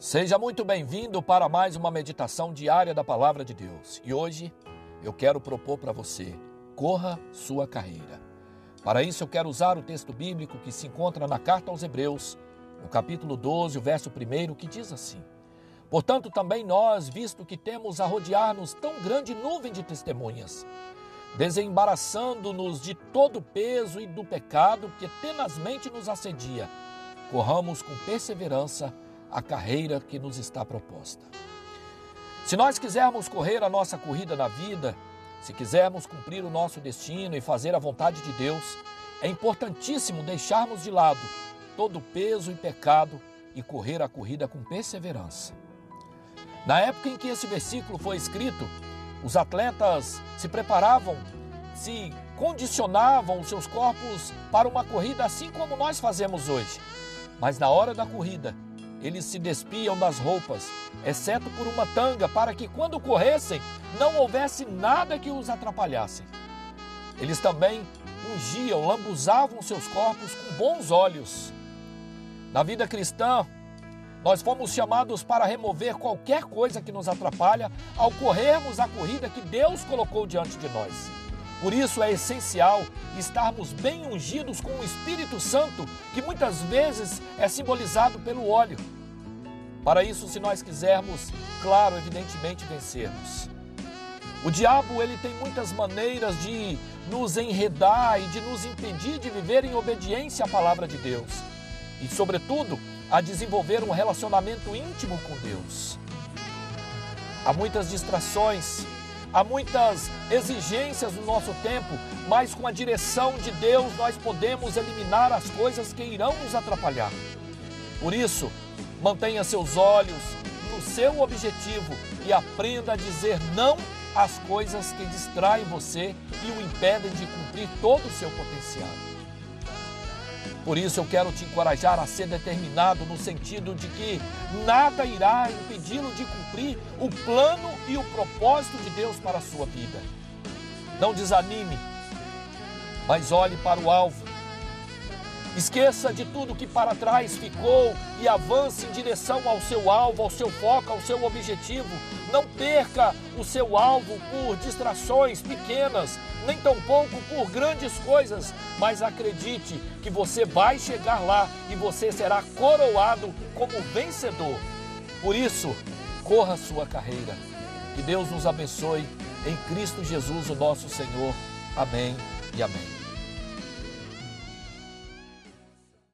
Seja muito bem-vindo para mais uma meditação diária da Palavra de Deus. E hoje eu quero propor para você: corra sua carreira. Para isso eu quero usar o texto bíblico que se encontra na carta aos Hebreus, no capítulo 12, o verso 1, que diz assim: Portanto, também nós, visto que temos a rodear-nos tão grande nuvem de testemunhas, desembaraçando-nos de todo o peso e do pecado que tenazmente nos assedia, corramos com perseverança a carreira que nos está proposta. Se nós quisermos correr a nossa corrida na vida, se quisermos cumprir o nosso destino e fazer a vontade de Deus, é importantíssimo deixarmos de lado todo o peso e pecado e correr a corrida com perseverança. Na época em que esse versículo foi escrito, os atletas se preparavam, se condicionavam os seus corpos para uma corrida assim como nós fazemos hoje. Mas na hora da corrida, eles se despiam das roupas, exceto por uma tanga, para que quando corressem não houvesse nada que os atrapalhasse. Eles também ungiam, lambuzavam seus corpos com bons olhos. Na vida cristã, nós fomos chamados para remover qualquer coisa que nos atrapalha ao corrermos a corrida que Deus colocou diante de nós. Por isso é essencial estarmos bem ungidos com o Espírito Santo, que muitas vezes é simbolizado pelo óleo. Para isso, se nós quisermos, claro, evidentemente, vencermos. O diabo, ele tem muitas maneiras de nos enredar e de nos impedir de viver em obediência à palavra de Deus. E, sobretudo, a desenvolver um relacionamento íntimo com Deus. Há muitas distrações, Há muitas exigências no nosso tempo, mas com a direção de Deus nós podemos eliminar as coisas que irão nos atrapalhar. Por isso, mantenha seus olhos no seu objetivo e aprenda a dizer não às coisas que distraem você e o impedem de cumprir todo o seu potencial. Por isso eu quero te encorajar a ser determinado no sentido de que nada irá impedi-lo de cumprir o plano e o propósito de Deus para a sua vida. Não desanime, mas olhe para o alvo. Esqueça de tudo que para trás ficou e avance em direção ao seu alvo, ao seu foco, ao seu objetivo. Não perca o seu alvo por distrações pequenas, nem tampouco por grandes coisas, mas acredite que você vai chegar lá e você será coroado como vencedor. Por isso, corra sua carreira. Que Deus nos abençoe em Cristo Jesus, o nosso Senhor. Amém e amém.